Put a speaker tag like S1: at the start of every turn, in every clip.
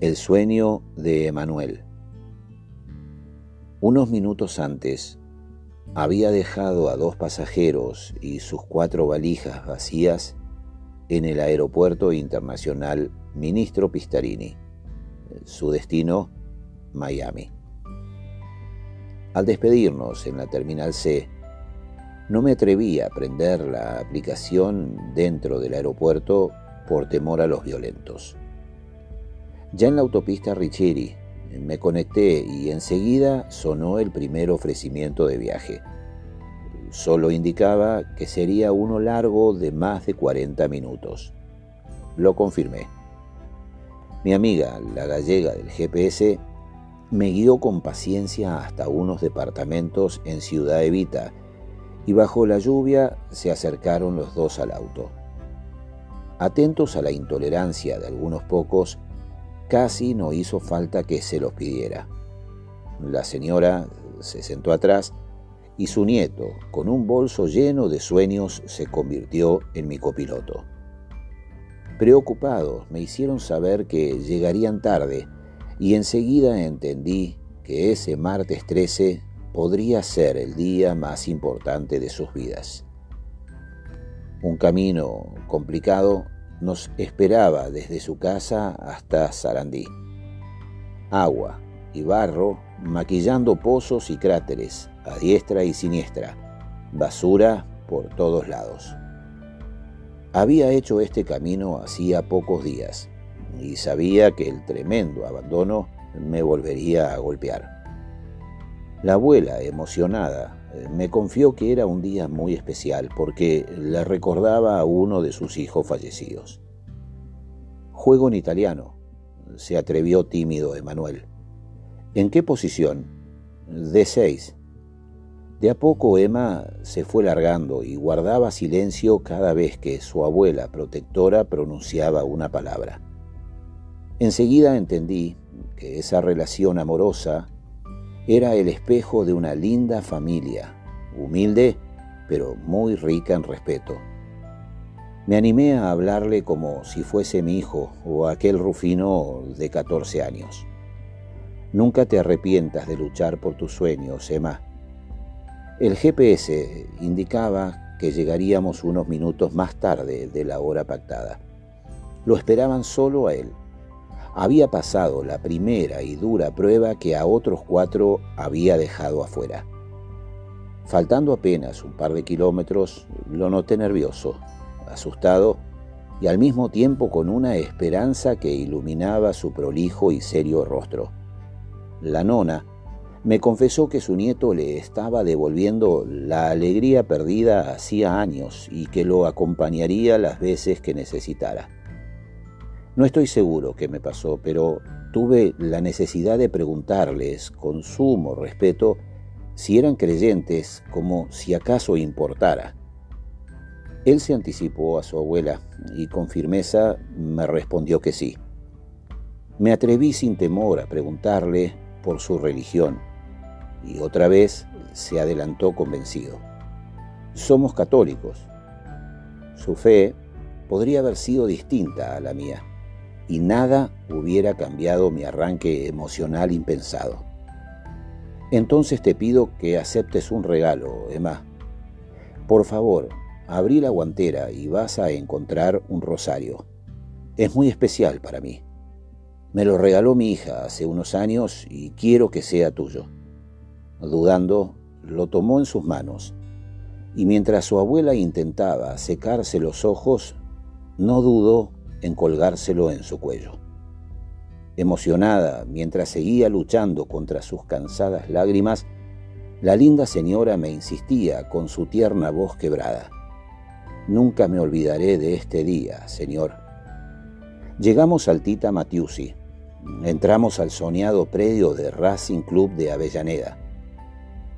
S1: El sueño de Emanuel. Unos minutos antes, había dejado a dos pasajeros y sus cuatro valijas vacías en el aeropuerto internacional Ministro Pistarini. Su destino, Miami. Al despedirnos en la Terminal C, no me atreví a prender la aplicación dentro del aeropuerto por temor a los violentos. Ya en la autopista Richeri me conecté y enseguida sonó el primer ofrecimiento de viaje. Solo indicaba que sería uno largo de más de 40 minutos. Lo confirmé. Mi amiga, la gallega del GPS, me guió con paciencia hasta unos departamentos en Ciudad Evita y bajo la lluvia se acercaron los dos al auto. Atentos a la intolerancia de algunos pocos, Casi no hizo falta que se los pidiera. La señora se sentó atrás y su nieto, con un bolso lleno de sueños, se convirtió en mi copiloto. Preocupados me hicieron saber que llegarían tarde y enseguida entendí que ese martes 13 podría ser el día más importante de sus vidas. Un camino complicado nos esperaba desde su casa hasta Sarandí. Agua y barro maquillando pozos y cráteres a diestra y siniestra, basura por todos lados. Había hecho este camino hacía pocos días y sabía que el tremendo abandono me volvería a golpear. La abuela, emocionada, me confió que era un día muy especial porque le recordaba a uno de sus hijos fallecidos. Juego en italiano, se atrevió tímido Emanuel. ¿En qué posición? De seis. De a poco Emma se fue largando y guardaba silencio cada vez que su abuela protectora pronunciaba una palabra. Enseguida entendí que esa relación amorosa era el espejo de una linda familia, humilde, pero muy rica en respeto. Me animé a hablarle como si fuese mi hijo o aquel Rufino de 14 años. Nunca te arrepientas de luchar por tus sueños, Emma. El GPS indicaba que llegaríamos unos minutos más tarde de la hora pactada. Lo esperaban solo a él había pasado la primera y dura prueba que a otros cuatro había dejado afuera. Faltando apenas un par de kilómetros, lo noté nervioso, asustado y al mismo tiempo con una esperanza que iluminaba su prolijo y serio rostro. La nona me confesó que su nieto le estaba devolviendo la alegría perdida hacía años y que lo acompañaría las veces que necesitara. No estoy seguro qué me pasó, pero tuve la necesidad de preguntarles con sumo respeto si eran creyentes, como si acaso importara. Él se anticipó a su abuela y con firmeza me respondió que sí. Me atreví sin temor a preguntarle por su religión y otra vez se adelantó convencido. Somos católicos. Su fe podría haber sido distinta a la mía y nada hubiera cambiado mi arranque emocional impensado. Entonces te pido que aceptes un regalo, Emma. Por favor, abrí la guantera y vas a encontrar un rosario. Es muy especial para mí. Me lo regaló mi hija hace unos años y quiero que sea tuyo. Dudando, lo tomó en sus manos y mientras su abuela intentaba secarse los ojos, no dudó en colgárselo en su cuello. Emocionada, mientras seguía luchando contra sus cansadas lágrimas, la linda señora me insistía con su tierna voz quebrada. Nunca me olvidaré de este día, señor. Llegamos al Tita Matiusi. Entramos al soñado predio de Racing Club de Avellaneda.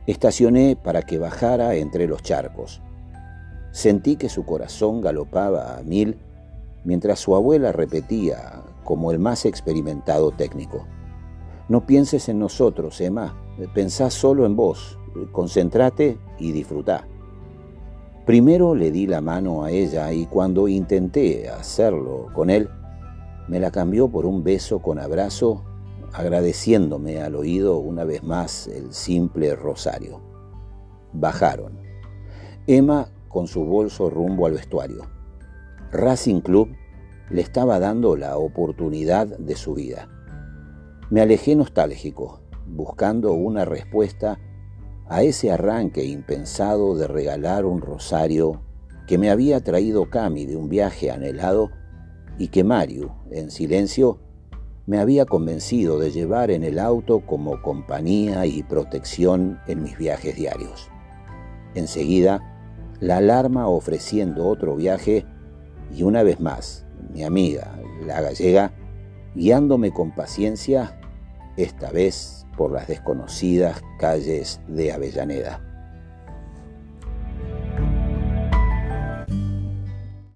S1: Estacioné para que bajara entre los charcos. Sentí que su corazón galopaba a mil mientras su abuela repetía, como el más experimentado técnico, No pienses en nosotros, Emma, pensá solo en vos, concentrate y disfrutá. Primero le di la mano a ella y cuando intenté hacerlo con él, me la cambió por un beso con abrazo, agradeciéndome al oído una vez más el simple rosario. Bajaron. Emma con su bolso rumbo al vestuario. Racing Club le estaba dando la oportunidad de su vida. Me alejé nostálgico, buscando una respuesta a ese arranque impensado de regalar un rosario que me había traído Cami de un viaje anhelado y que Mario, en silencio, me había convencido de llevar en el auto como compañía y protección en mis viajes diarios. Enseguida, la alarma ofreciendo otro viaje y una vez más, mi amiga, la gallega, guiándome con paciencia, esta vez por las desconocidas calles de Avellaneda.